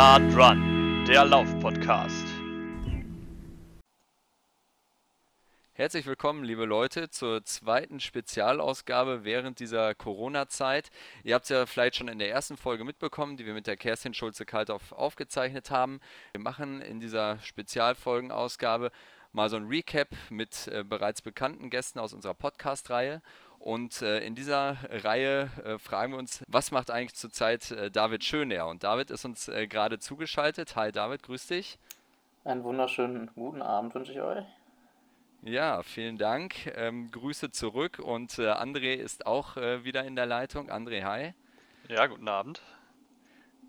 Start Run, der Lauf-Podcast. Herzlich willkommen, liebe Leute, zur zweiten Spezialausgabe während dieser Corona-Zeit. Ihr habt es ja vielleicht schon in der ersten Folge mitbekommen, die wir mit der Kerstin Schulze-Kalthoff aufgezeichnet haben. Wir machen in dieser Spezialfolgenausgabe mal so ein Recap mit äh, bereits bekannten Gästen aus unserer Podcast-Reihe. Und äh, in dieser Reihe äh, fragen wir uns, was macht eigentlich zurzeit äh, David Schöner? Und David ist uns äh, gerade zugeschaltet. Hi David, grüß dich. Einen wunderschönen guten Abend wünsche ich euch. Ja, vielen Dank. Ähm, Grüße zurück und äh, André ist auch äh, wieder in der Leitung. André, hi. Ja, guten Abend.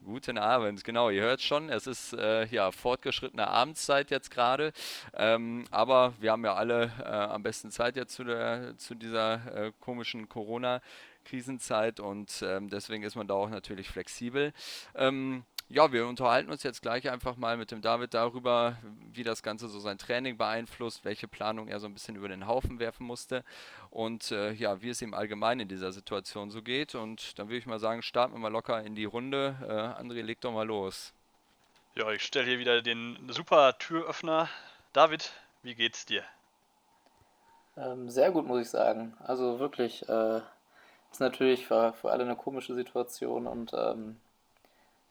Guten Abend, genau, ihr hört schon, es ist äh, ja fortgeschrittene Abendszeit jetzt gerade, ähm, aber wir haben ja alle äh, am besten Zeit jetzt zu, der, zu dieser äh, komischen Corona-Krisenzeit und ähm, deswegen ist man da auch natürlich flexibel. Ähm, ja, wir unterhalten uns jetzt gleich einfach mal mit dem David darüber, wie das Ganze so sein Training beeinflusst, welche Planung er so ein bisschen über den Haufen werfen musste und äh, ja, wie es ihm allgemein in dieser Situation so geht. Und dann würde ich mal sagen, starten wir mal locker in die Runde. Äh, André, leg doch mal los. Ja, ich stelle hier wieder den super Türöffner. David, wie geht's dir? Ähm, sehr gut, muss ich sagen. Also wirklich, äh, ist natürlich für, für alle eine komische Situation und ähm,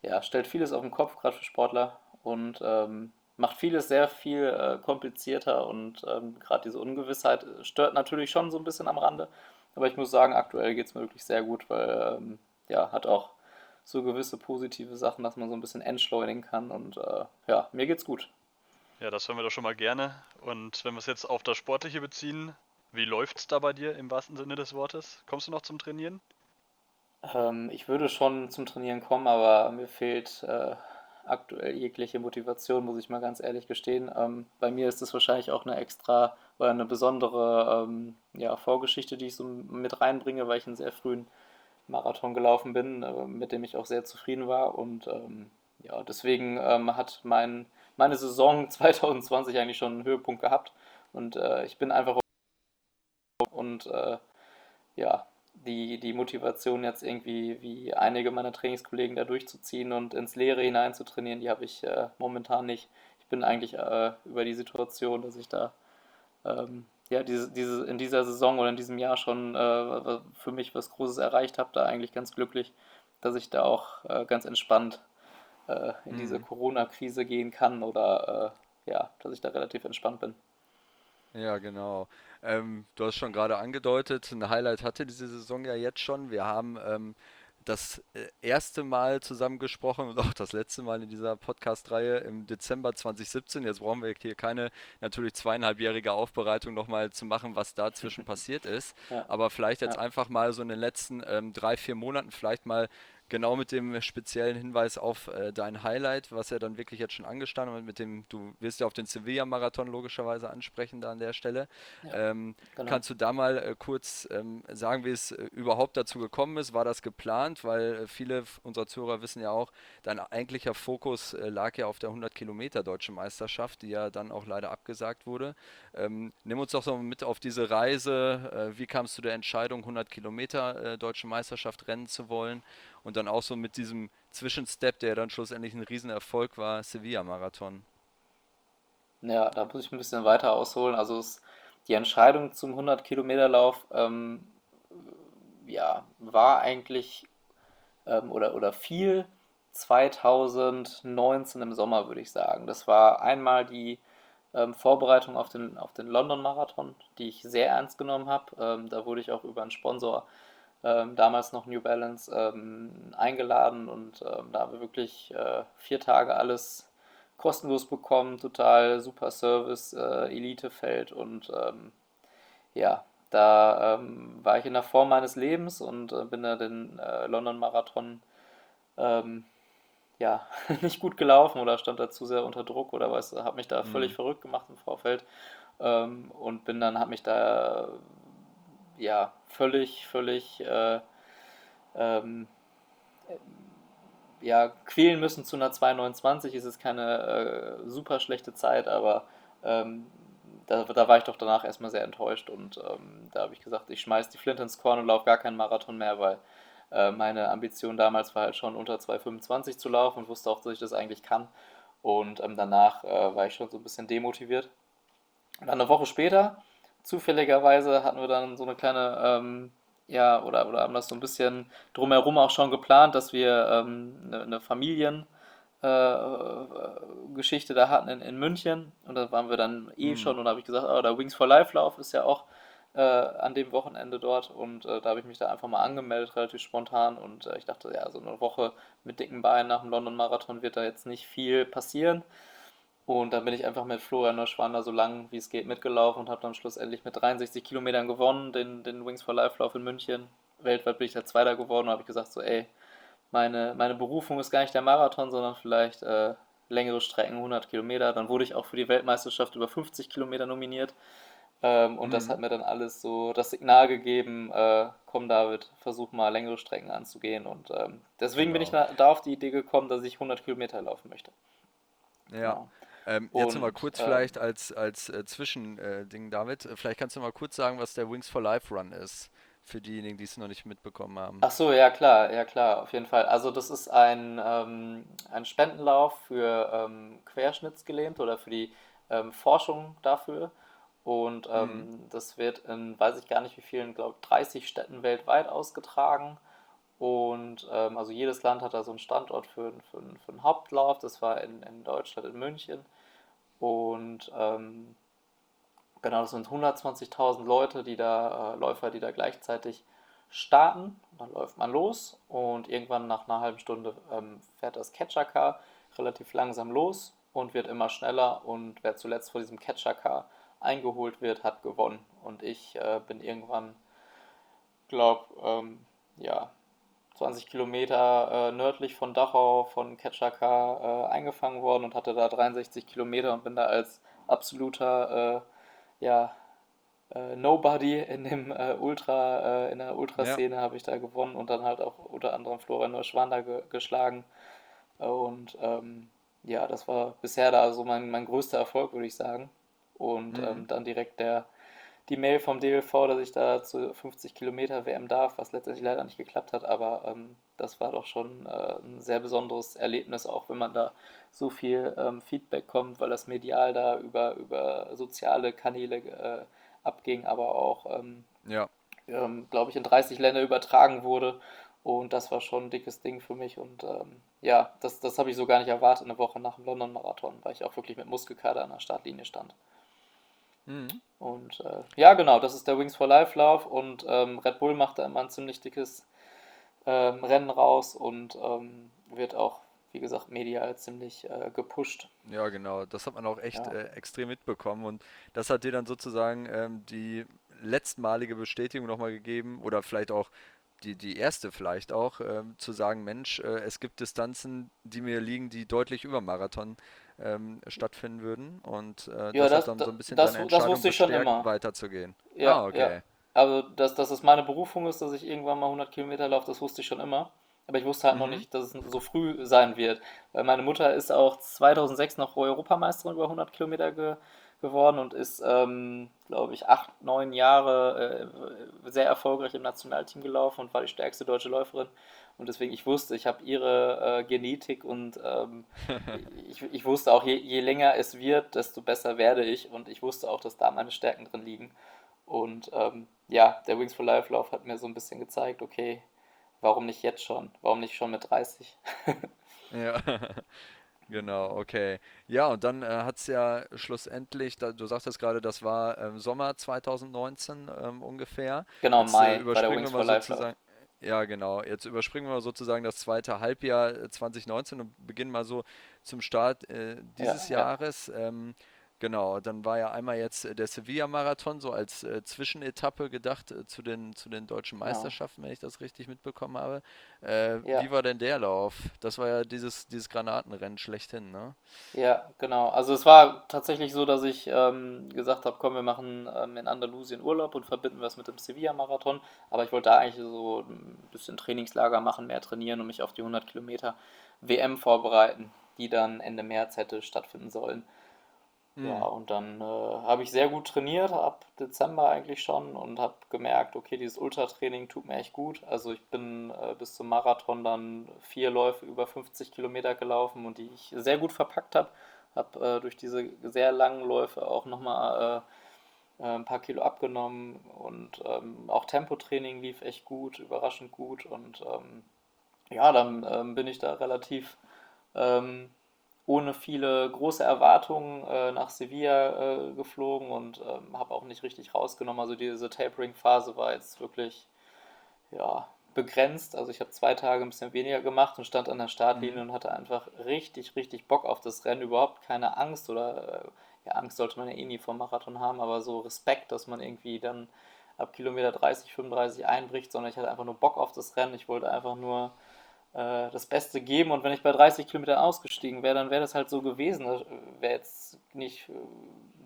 ja, stellt vieles auf den Kopf, gerade für Sportler und ähm, macht vieles sehr viel äh, komplizierter und ähm, gerade diese Ungewissheit stört natürlich schon so ein bisschen am Rande. Aber ich muss sagen, aktuell geht es mir wirklich sehr gut, weil ähm, ja, hat auch so gewisse positive Sachen, dass man so ein bisschen entschleunigen kann und äh, ja, mir geht's gut. Ja, das hören wir doch schon mal gerne. Und wenn wir es jetzt auf das Sportliche beziehen, wie läuft's da bei dir im wahrsten Sinne des Wortes? Kommst du noch zum Trainieren? Ähm, ich würde schon zum Trainieren kommen, aber mir fehlt äh, aktuell jegliche Motivation, muss ich mal ganz ehrlich gestehen. Ähm, bei mir ist es wahrscheinlich auch eine extra oder eine besondere ähm, ja, Vorgeschichte, die ich so mit reinbringe, weil ich einen sehr frühen Marathon gelaufen bin, äh, mit dem ich auch sehr zufrieden war. Und ähm, ja, deswegen ähm, hat mein, meine Saison 2020 eigentlich schon einen Höhepunkt gehabt. Und äh, ich bin einfach und äh, ja, die, die Motivation jetzt irgendwie wie einige meiner Trainingskollegen da durchzuziehen und ins Leere hinein zu trainieren, die habe ich äh, momentan nicht. Ich bin eigentlich äh, über die Situation, dass ich da ähm, ja, diese, diese, in dieser Saison oder in diesem Jahr schon äh, für mich was Großes erreicht habe, da eigentlich ganz glücklich, dass ich da auch äh, ganz entspannt äh, in mhm. diese Corona-Krise gehen kann oder äh, ja, dass ich da relativ entspannt bin. Ja, genau. Ähm, du hast schon gerade angedeutet, ein Highlight hatte diese Saison ja jetzt schon. Wir haben ähm, das äh, erste Mal zusammengesprochen und auch das letzte Mal in dieser Podcast-Reihe im Dezember 2017. Jetzt brauchen wir hier keine natürlich zweieinhalbjährige Aufbereitung nochmal zu machen, was dazwischen passiert ist. Ja. Aber vielleicht jetzt ja. einfach mal so in den letzten ähm, drei, vier Monaten vielleicht mal Genau mit dem speziellen Hinweis auf äh, dein Highlight, was er dann wirklich jetzt schon angestanden hat, mit dem, du wirst ja auf den Sevilla-Marathon logischerweise ansprechen da an der Stelle. Ja, ähm, genau. Kannst du da mal äh, kurz ähm, sagen, wie es äh, überhaupt dazu gekommen ist? War das geplant? Weil äh, viele unserer Zuhörer wissen ja auch, dein eigentlicher Fokus äh, lag ja auf der 100 Kilometer Deutsche Meisterschaft, die ja dann auch leider abgesagt wurde. Ähm, nimm uns doch so mit auf diese Reise. Äh, wie kamst du der Entscheidung, 100 Kilometer Deutsche Meisterschaft rennen zu wollen? Und dann auch so mit diesem Zwischenstep, der dann schlussendlich ein Riesenerfolg war, Sevilla-Marathon. Ja, da muss ich ein bisschen weiter ausholen. Also es, die Entscheidung zum 100-Kilometer-Lauf ähm, ja, war eigentlich ähm, oder, oder viel 2019 im Sommer, würde ich sagen. Das war einmal die ähm, Vorbereitung auf den, auf den London-Marathon, die ich sehr ernst genommen habe. Ähm, da wurde ich auch über einen Sponsor ähm, damals noch New Balance, ähm, eingeladen und ähm, da haben wir wirklich äh, vier Tage alles kostenlos bekommen, total super Service, äh, Elitefeld und ähm, ja, da ähm, war ich in der Form meines Lebens und äh, bin da den äh, London Marathon ähm, ja, nicht gut gelaufen oder stand da zu sehr unter Druck oder was, habe mich da völlig mhm. verrückt gemacht im Vorfeld und bin dann, habe mich da ja, völlig, völlig äh, ähm, ja, quälen müssen zu einer 2,29 ist es keine äh, super schlechte Zeit, aber ähm, da, da, war ich doch danach erstmal sehr enttäuscht und ähm, da habe ich gesagt, ich schmeiß die Flint ins Korn und laufe gar keinen Marathon mehr, weil äh, meine Ambition damals war halt schon unter 2,25 zu laufen und wusste auch, dass ich das eigentlich kann. Und ähm, danach äh, war ich schon so ein bisschen demotiviert. Und dann eine Woche später, zufälligerweise, hatten wir dann so eine kleine, ähm, ja, oder, oder haben das so ein bisschen drumherum auch schon geplant, dass wir ähm, eine, eine Familien- äh, Geschichte da hatten in, in München. Und da waren wir dann eh mhm. schon und da habe ich gesagt, oh, der Wings for Life Lauf ist ja auch äh, an dem Wochenende dort. Und äh, da habe ich mich da einfach mal angemeldet, relativ spontan. Und äh, ich dachte, ja, so eine Woche mit dicken Beinen nach dem London Marathon wird da jetzt nicht viel passieren und dann bin ich einfach mit Florian Neuschwander so lang wie es geht mitgelaufen und habe dann schlussendlich mit 63 Kilometern gewonnen, den, den Wings for Life Lauf in München. Weltweit bin ich da Zweiter geworden und habe ich gesagt so, ey, meine, meine Berufung ist gar nicht der Marathon, sondern vielleicht äh, längere Strecken, 100 Kilometer. Dann wurde ich auch für die Weltmeisterschaft über 50 Kilometer nominiert. Ähm, und mhm. das hat mir dann alles so das Signal gegeben, äh, komm David, versuch mal längere Strecken anzugehen. Und ähm, deswegen genau. bin ich genau. da auf die Idee gekommen, dass ich 100 Kilometer laufen möchte. Ja. Genau. Ähm, jetzt nochmal kurz äh, vielleicht als, als äh, Zwischending, äh, David. Vielleicht kannst du mal kurz sagen, was der Wings for Life Run ist für diejenigen, die es noch nicht mitbekommen haben. Ach so, ja klar, ja klar, auf jeden Fall. Also das ist ein, ähm, ein Spendenlauf für ähm, Querschnittsgelähmte oder für die ähm, Forschung dafür. Und ähm, mhm. das wird in, weiß ich gar nicht wie vielen, glaube 30 Städten weltweit ausgetragen. Und ähm, also jedes Land hat da so einen Standort für, für, für einen Hauptlauf. Das war in, in Deutschland, in München. Und ähm, Genau, das sind 120.000 Leute, die da, äh, Läufer, die da gleichzeitig starten. Dann läuft man los und irgendwann nach einer halben Stunde ähm, fährt das Catcher-Car relativ langsam los und wird immer schneller. Und wer zuletzt vor diesem Catcher-Car eingeholt wird, hat gewonnen. Und ich äh, bin irgendwann, glaube ähm, ja, 20 Kilometer äh, nördlich von Dachau von Catcher-Car äh, eingefangen worden und hatte da 63 Kilometer und bin da als absoluter äh, ja, äh, Nobody in dem äh, Ultra, äh, in der Ultraszene ja. habe ich da gewonnen und dann halt auch unter anderem Florian Neuschwander ge geschlagen. Und ähm, ja, das war bisher da so mein, mein größter Erfolg, würde ich sagen. Und mhm. ähm, dann direkt der, die Mail vom DLV, dass ich da zu 50 Kilometer WM darf, was letztendlich leider nicht geklappt hat, aber ähm, das war doch schon äh, ein sehr besonderes Erlebnis, auch wenn man da so viel ähm, Feedback kommt, weil das medial da über, über soziale Kanäle äh, abging, aber auch, ähm, ja. Ähm, glaube ich, in 30 Länder übertragen wurde. Und das war schon ein dickes Ding für mich. Und ähm, ja, das, das habe ich so gar nicht erwartet, eine Woche nach dem London-Marathon, weil ich auch wirklich mit Muskelkater an der Startlinie stand. Mhm. Und äh, ja, genau, das ist der Wings for Life Lauf und ähm, Red Bull macht da immer ein ziemlich dickes ähm, Rennen raus und ähm, wird auch, wie gesagt, medial ziemlich äh, gepusht. Ja, genau, das hat man auch echt ja. äh, extrem mitbekommen und das hat dir dann sozusagen ähm, die letztmalige Bestätigung nochmal gegeben oder vielleicht auch die, die erste vielleicht auch, ähm, zu sagen, Mensch, äh, es gibt Distanzen, die mir liegen, die deutlich über Marathon ähm, stattfinden würden. Und äh, ja, das, das, hat dann so ein bisschen das, deine Entscheidung das bestärkt, weiterzugehen. Ja, ah, okay. Ja. Also, dass, dass es meine Berufung ist, dass ich irgendwann mal 100 Kilometer laufe, das wusste ich schon immer. Aber ich wusste halt mhm. noch nicht, dass es so früh sein wird. Weil meine Mutter ist auch 2006 noch Europameisterin über 100 Kilometer ge geworden und ist, ähm, glaube ich, acht, neun Jahre äh, sehr erfolgreich im Nationalteam gelaufen und war die stärkste deutsche Läuferin. Und deswegen, ich wusste, ich habe ihre äh, Genetik und ähm, ich, ich wusste auch, je, je länger es wird, desto besser werde ich. Und ich wusste auch, dass da meine Stärken drin liegen. Und ähm, ja, der Wings for Life Lauf hat mir so ein bisschen gezeigt, okay, warum nicht jetzt schon? Warum nicht schon mit 30? ja, genau, okay. Ja, und dann äh, hat es ja schlussendlich, da, du sagtest gerade, das war ähm, Sommer 2019 ähm, ungefähr. Genau, jetzt, Mai, äh, bei der Wings for Life Lauf. Ja, genau. Jetzt überspringen wir sozusagen das zweite Halbjahr 2019 äh, und beginnen mal so zum Start äh, dieses ja, Jahres. Ja. Ähm, Genau, dann war ja einmal jetzt äh, der Sevilla-Marathon so als äh, Zwischenetappe gedacht äh, zu, den, zu den deutschen genau. Meisterschaften, ja. wenn ich das richtig mitbekommen habe. Äh, ja. Wie war denn der Lauf? Das war ja dieses, dieses Granatenrennen schlechthin, ne? Ja, genau. Also es war tatsächlich so, dass ich ähm, gesagt habe, komm, wir machen ähm, in Andalusien Urlaub und verbinden wir es mit dem Sevilla-Marathon. Aber ich wollte da eigentlich so ein bisschen Trainingslager machen, mehr trainieren und mich auf die 100 Kilometer WM vorbereiten, die dann Ende März hätte stattfinden sollen. Ja, und dann äh, habe ich sehr gut trainiert, ab Dezember eigentlich schon und habe gemerkt, okay, dieses Ultratraining tut mir echt gut. Also ich bin äh, bis zum Marathon dann vier Läufe über 50 Kilometer gelaufen und die ich sehr gut verpackt habe. Habe äh, durch diese sehr langen Läufe auch nochmal äh, äh, ein paar Kilo abgenommen und ähm, auch Tempotraining lief echt gut, überraschend gut und ähm, ja, dann ähm, bin ich da relativ ähm, ohne viele große Erwartungen äh, nach Sevilla äh, geflogen und ähm, habe auch nicht richtig rausgenommen. Also diese Tapering-Phase war jetzt wirklich ja, begrenzt. Also ich habe zwei Tage ein bisschen weniger gemacht und stand an der Startlinie mhm. und hatte einfach richtig, richtig Bock auf das Rennen. Überhaupt keine Angst oder äh, ja, Angst sollte man ja eh nie vom Marathon haben, aber so Respekt, dass man irgendwie dann ab Kilometer 30, 35 einbricht, sondern ich hatte einfach nur Bock auf das Rennen. Ich wollte einfach nur äh, das Beste geben. Und wenn ich bei 30 Kilometern ausgestiegen wäre, dann wäre das halt so gewesen. Da wäre jetzt nicht äh,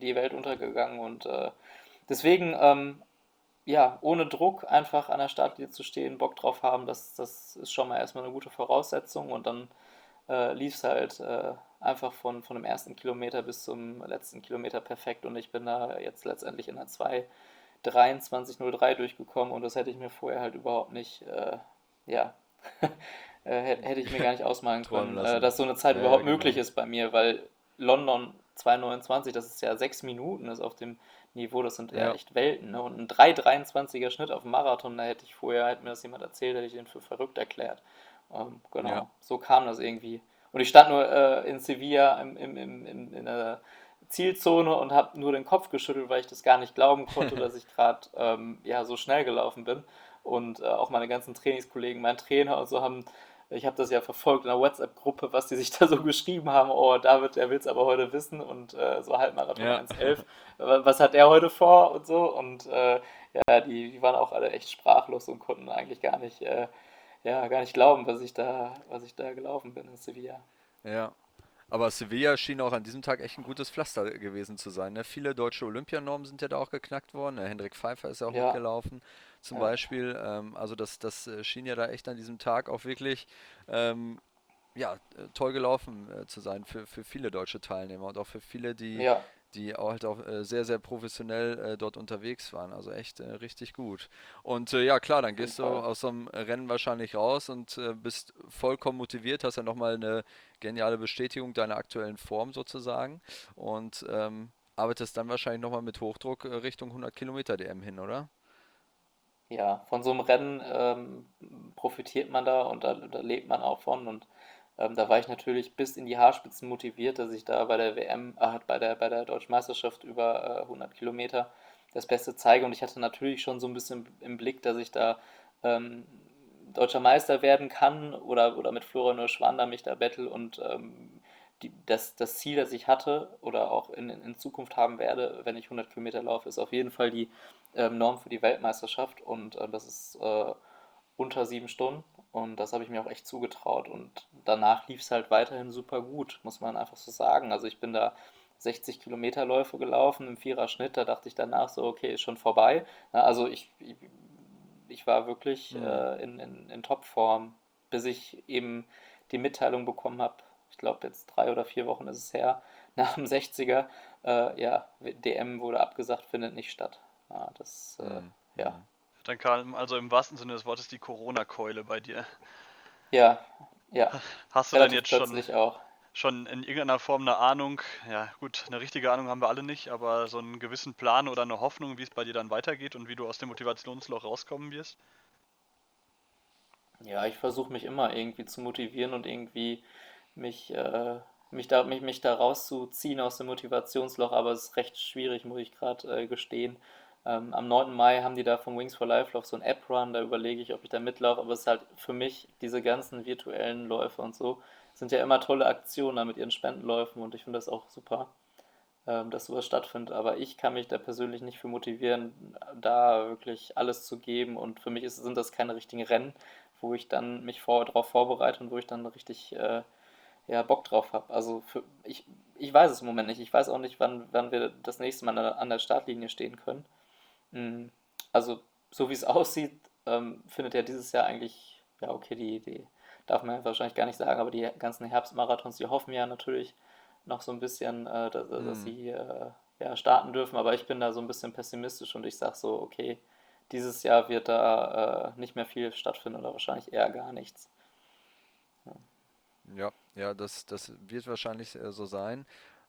die Welt untergegangen. Und äh, deswegen, ähm, ja, ohne Druck einfach an der Startlinie zu stehen, Bock drauf haben, das, das ist schon mal erstmal eine gute Voraussetzung. Und dann äh, lief es halt äh, einfach von, von dem ersten Kilometer bis zum letzten Kilometer perfekt. Und ich bin da jetzt letztendlich in der 2. 23.03 durchgekommen und das hätte ich mir vorher halt überhaupt nicht äh, ja, äh, hätte ich mir gar nicht ausmalen können, äh, dass so eine Zeit ja, überhaupt genau. möglich ist bei mir, weil London 2,29, das ist ja sechs Minuten, ist auf dem Niveau, das sind ja, echt Welten. Ne? Und ein 3,23er Schnitt auf dem Marathon, da hätte ich vorher, hätte mir das jemand erzählt, hätte ich den für verrückt erklärt. Ähm, genau, ja. so kam das irgendwie. Und ich stand nur äh, in Sevilla im, im, im, in, in der Zielzone und habe nur den Kopf geschüttelt, weil ich das gar nicht glauben konnte, dass ich gerade ähm, ja, so schnell gelaufen bin. Und äh, auch meine ganzen Trainingskollegen, mein Trainer und so haben ich habe das ja verfolgt in der WhatsApp-Gruppe, was die sich da so geschrieben haben. Oh, David, der will es aber heute wissen und äh, so Halbmarathon ja. 1,11. Was hat er heute vor und so? Und äh, ja, die, die waren auch alle echt sprachlos und konnten eigentlich gar nicht, äh, ja, gar nicht glauben, was ich da, was ich da gelaufen bin in Sevilla. Ja. Aber Sevilla schien auch an diesem Tag echt ein gutes Pflaster gewesen zu sein. Ne? Viele deutsche Olympianormen sind ja da auch geknackt worden. Ne? Hendrik Pfeiffer ist ja auch ja. mitgelaufen zum ja. Beispiel. Ähm, also das, das äh, schien ja da echt an diesem Tag auch wirklich ähm, ja, äh, toll gelaufen äh, zu sein für, für viele deutsche Teilnehmer und auch für viele, die, ja. Die auch halt auch äh, sehr, sehr professionell äh, dort unterwegs waren. Also echt äh, richtig gut. Und ja, klar, dann gehst du aus so einem Rennen wahrscheinlich raus und bist vollkommen motiviert, hast ja nochmal eine geniale Bestätigung deiner aktuellen Form sozusagen und ähm, arbeitest dann wahrscheinlich nochmal mit Hochdruck Richtung 100 Kilometer DM hin, oder? ja, von so einem Rennen ähm, profitiert man da und da, da, lebt man auch von. Und ähm, da war ich natürlich bis in die Haarspitzen motiviert, dass ich da bei der WM, äh, bei der, bei der Deutschen Meisterschaft über äh, 100 Kilometer das Beste zeige. Und ich hatte natürlich schon so ein bisschen im Blick, dass ich da ähm, deutscher Meister werden kann oder, oder mit Florian Neuschwander mich da battle und ähm, die, das, das Ziel, das ich hatte oder auch in, in Zukunft haben werde, wenn ich 100 Kilometer laufe, ist auf jeden Fall die ähm, Norm für die Weltmeisterschaft und äh, das ist äh, unter sieben Stunden und das habe ich mir auch echt zugetraut und danach lief es halt weiterhin super gut, muss man einfach so sagen. Also ich bin da 60 Kilometer Läufe gelaufen im Viererschnitt, da dachte ich danach so, okay, ist schon vorbei. Also ich, ich, ich war wirklich mhm. äh, in, in, in Topform, bis ich eben die Mitteilung bekommen habe, ich glaube jetzt drei oder vier Wochen ist es her, nach dem 60er, äh, ja, DM wurde abgesagt, findet nicht statt. Ja, das, äh, mhm. ja. Dann kam also im wahrsten Sinne des Wortes die Corona-Keule bei dir. Ja, ja. Hast du Relativ denn jetzt schon, auch. schon in irgendeiner Form eine Ahnung, ja gut, eine richtige Ahnung haben wir alle nicht, aber so einen gewissen Plan oder eine Hoffnung, wie es bei dir dann weitergeht und wie du aus dem Motivationsloch rauskommen wirst? Ja, ich versuche mich immer irgendwie zu motivieren und irgendwie mich, äh, mich, da, mich, mich da rauszuziehen aus dem Motivationsloch, aber es ist recht schwierig, muss ich gerade äh, gestehen. Ähm, am 9. Mai haben die da vom Wings for Life Lauf so ein App-Run, da überlege ich, ob ich da mitlaufe, aber es ist halt für mich, diese ganzen virtuellen Läufe und so, sind ja immer tolle Aktionen da mit ihren Spendenläufen und ich finde das auch super, ähm, dass sowas stattfindet, aber ich kann mich da persönlich nicht für motivieren, da wirklich alles zu geben und für mich ist, sind das keine richtigen Rennen, wo ich dann mich vor, darauf vorbereite und wo ich dann richtig äh, ja, Bock drauf habe. Also für, ich, ich weiß es im Moment nicht. Ich weiß auch nicht, wann, wann wir das nächste Mal an der Startlinie stehen können. Mm, also, so wie es aussieht, ähm, findet ja dieses Jahr eigentlich, ja, okay, die, die darf man ja wahrscheinlich gar nicht sagen, aber die ganzen Herbstmarathons, die hoffen ja natürlich noch so ein bisschen, äh, dass, mhm. dass sie äh, ja, starten dürfen, aber ich bin da so ein bisschen pessimistisch und ich sage so, okay, dieses Jahr wird da äh, nicht mehr viel stattfinden oder wahrscheinlich eher gar nichts. Ja, ja, ja das, das wird wahrscheinlich äh, so sein.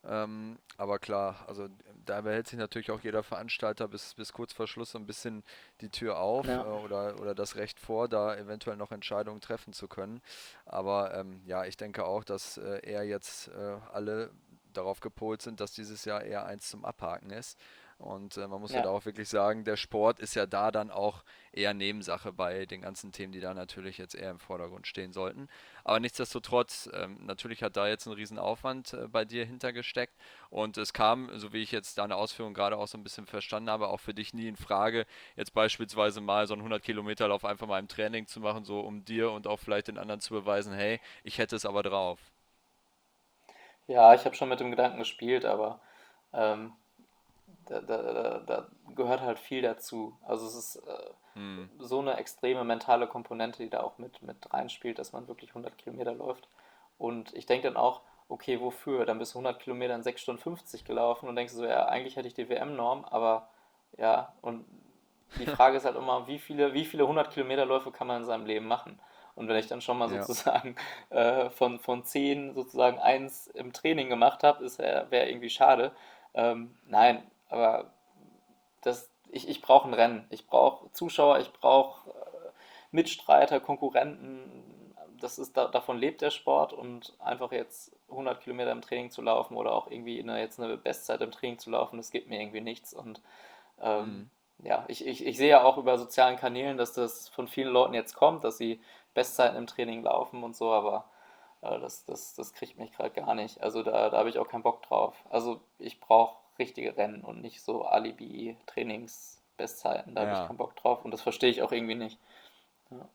Ähm, aber klar, also da behält sich natürlich auch jeder Veranstalter bis, bis kurz vor Schluss so ein bisschen die Tür auf ja. äh, oder, oder das Recht vor, da eventuell noch Entscheidungen treffen zu können. Aber ähm, ja, ich denke auch, dass äh, er jetzt äh, alle darauf gepolt sind, dass dieses Jahr eher eins zum Abhaken ist. Und äh, man muss ja. halt auch wirklich sagen, der Sport ist ja da dann auch eher Nebensache bei den ganzen Themen, die da natürlich jetzt eher im Vordergrund stehen sollten. Aber nichtsdestotrotz, ähm, natürlich hat da jetzt ein Riesenaufwand äh, bei dir hintergesteckt und es kam, so wie ich jetzt deine Ausführung gerade auch so ein bisschen verstanden habe, auch für dich nie in Frage, jetzt beispielsweise mal so einen 100 Kilometer Lauf einfach mal im Training zu machen, so um dir und auch vielleicht den anderen zu beweisen, hey, ich hätte es aber drauf. Ja, ich habe schon mit dem Gedanken gespielt, aber ähm, da, da, da, gehört halt viel dazu. Also es ist äh, hm. so eine extreme mentale Komponente, die da auch mit, mit reinspielt, dass man wirklich 100 Kilometer läuft. Und ich denke dann auch, okay, wofür? Dann bist du 100 Kilometer in 6 Stunden 50 gelaufen und denkst so, ja, eigentlich hätte ich die WM-Norm, aber ja, und die Frage ist halt immer, wie viele, wie viele 100 Kilometerläufe kann man in seinem Leben machen? Und wenn ich dann schon mal ja. sozusagen äh, von, von 10 sozusagen eins im Training gemacht habe, wäre irgendwie schade. Ähm, nein, aber das, ich, ich brauche ein Rennen. Ich brauche Zuschauer, ich brauche äh, Mitstreiter, Konkurrenten. Das ist, da, davon lebt der Sport und einfach jetzt 100 Kilometer im Training zu laufen oder auch irgendwie eine, jetzt eine Bestzeit im Training zu laufen, das gibt mir irgendwie nichts. Und ähm, mhm. ja, ich, ich, ich sehe ja auch über sozialen Kanälen, dass das von vielen Leuten jetzt kommt, dass sie Bestzeiten im Training laufen und so, aber äh, das, das, das kriegt mich gerade gar nicht. Also da, da habe ich auch keinen Bock drauf. Also ich brauche richtige Rennen und nicht so Alibi-Trainings-Bestzeiten. Da ja. habe ich keinen Bock drauf und das verstehe ich auch irgendwie nicht. Ja.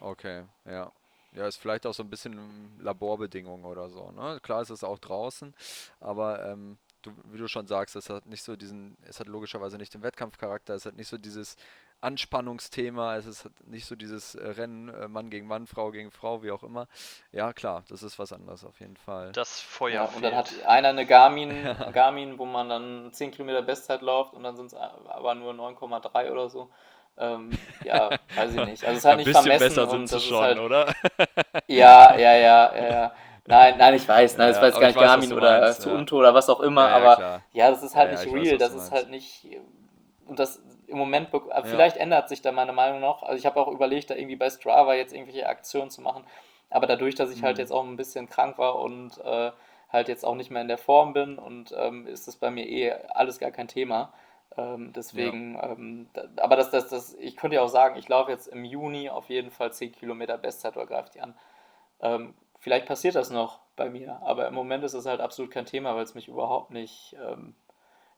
Okay, ja. Ja, ist vielleicht auch so ein bisschen Laborbedingungen oder so. Ne? Klar ist es auch draußen, aber ähm, du, wie du schon sagst, es hat nicht so diesen, es hat logischerweise nicht den Wettkampfcharakter, es hat nicht so dieses Anspannungsthema, es ist nicht so dieses äh, Rennen äh, Mann gegen Mann, Frau gegen Frau, wie auch immer. Ja, klar, das ist was anderes auf jeden Fall. Das Feuer. Ja, und dann hat einer eine Garmin, Garmin, wo man dann 10 Kilometer Bestzeit läuft und dann sind es aber nur 9,3 oder so. Ähm, ja, weiß ich nicht. Also es ist halt Ein nicht vermessen besser sind sie schon, halt, oder? ja, ja, ja, ja. Nein, nein, ich weiß, nein, ja, das jetzt gar nicht Garmin oder meinst, ja. oder was auch immer, ja, aber klar. ja, das ist halt nicht real, weiß, das ist halt nicht und das im Moment, vielleicht ändert sich da meine Meinung noch. Also ich habe auch überlegt, da irgendwie bei Strava jetzt irgendwelche Aktionen zu machen. Aber dadurch, dass ich halt mhm. halt jetzt auch ein bisschen krank war und äh, halt jetzt auch nicht mehr in der Form bin und ähm, ist das bei mir eh alles gar kein Thema. Ähm, deswegen, ja. ähm, da, aber das, das, das, ich könnte ja auch sagen, ich laufe jetzt im Juni auf jeden Fall 10 Kilometer Bestzeit oder greift die an. Ähm, vielleicht passiert das noch bei mir, aber im Moment ist es halt absolut kein Thema, weil es mich überhaupt nicht ähm,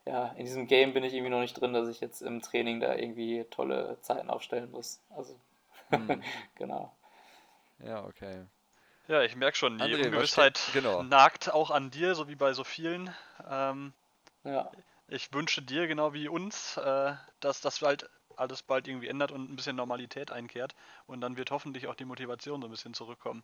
ja, in diesem Game bin ich irgendwie noch nicht drin, dass ich jetzt im Training da irgendwie tolle Zeiten aufstellen muss. Also, hm. genau. Ja, okay. Ja, ich merke schon, die André, Ungewissheit genau. nagt auch an dir, so wie bei so vielen. Ähm, ja. Ich wünsche dir, genau wie uns, äh, dass das halt alles bald irgendwie ändert und ein bisschen Normalität einkehrt. Und dann wird hoffentlich auch die Motivation so ein bisschen zurückkommen.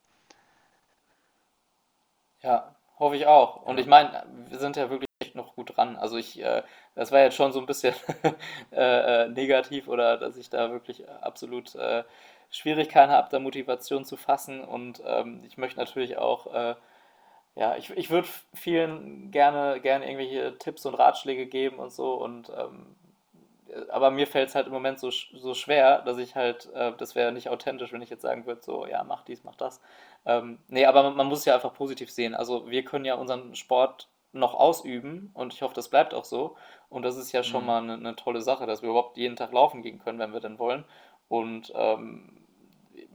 Ja, hoffe ich auch. Und ich meine, wir sind ja wirklich echt noch gut dran. Also ich, äh, das war jetzt schon so ein bisschen äh, äh, negativ oder dass ich da wirklich absolut äh, Schwierigkeiten habe, da Motivation zu fassen. Und ähm, ich möchte natürlich auch, äh, ja, ich, ich würde vielen gerne, gerne irgendwelche Tipps und Ratschläge geben und so. Und ähm, aber mir fällt es halt im Moment so, so schwer, dass ich halt, äh, das wäre nicht authentisch, wenn ich jetzt sagen würde, so, ja, mach dies, mach das. Ähm, nee, aber man, man muss es ja einfach positiv sehen. Also wir können ja unseren Sport noch ausüben und ich hoffe, das bleibt auch so. Und das ist ja schon mhm. mal eine, eine, tolle Sache, dass wir überhaupt jeden Tag laufen gehen können, wenn wir denn wollen. Und ähm,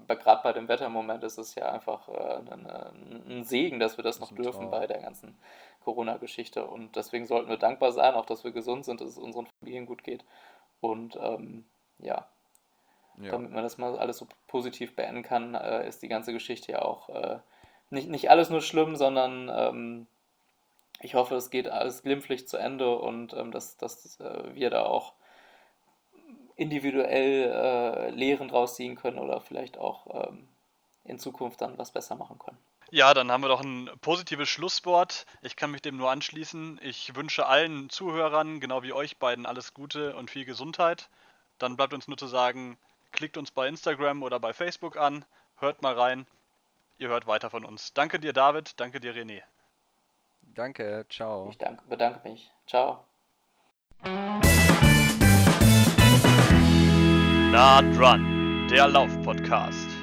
gerade bei dem Wettermoment ist es ja einfach äh, eine, ein Segen, dass wir das, das noch dürfen Traum. bei der ganzen Corona-Geschichte. Und deswegen sollten wir dankbar sein, auch dass wir gesund sind, dass es unseren Familien gut geht. Und ähm, ja, ja, damit man das mal alles so positiv beenden kann, äh, ist die ganze Geschichte ja auch äh, nicht, nicht alles nur schlimm, sondern ähm, ich hoffe, es geht alles glimpflich zu Ende und ähm, dass, dass äh, wir da auch individuell äh, Lehren draus ziehen können oder vielleicht auch ähm, in Zukunft dann was besser machen können. Ja, dann haben wir doch ein positives Schlusswort. Ich kann mich dem nur anschließen. Ich wünsche allen Zuhörern, genau wie euch beiden, alles Gute und viel Gesundheit. Dann bleibt uns nur zu sagen, klickt uns bei Instagram oder bei Facebook an, hört mal rein. Ihr hört weiter von uns. Danke dir, David. Danke dir, René. Danke, ciao. Ich danke, bedanke mich. Ciao. Nah dran, der Lauf-Podcast.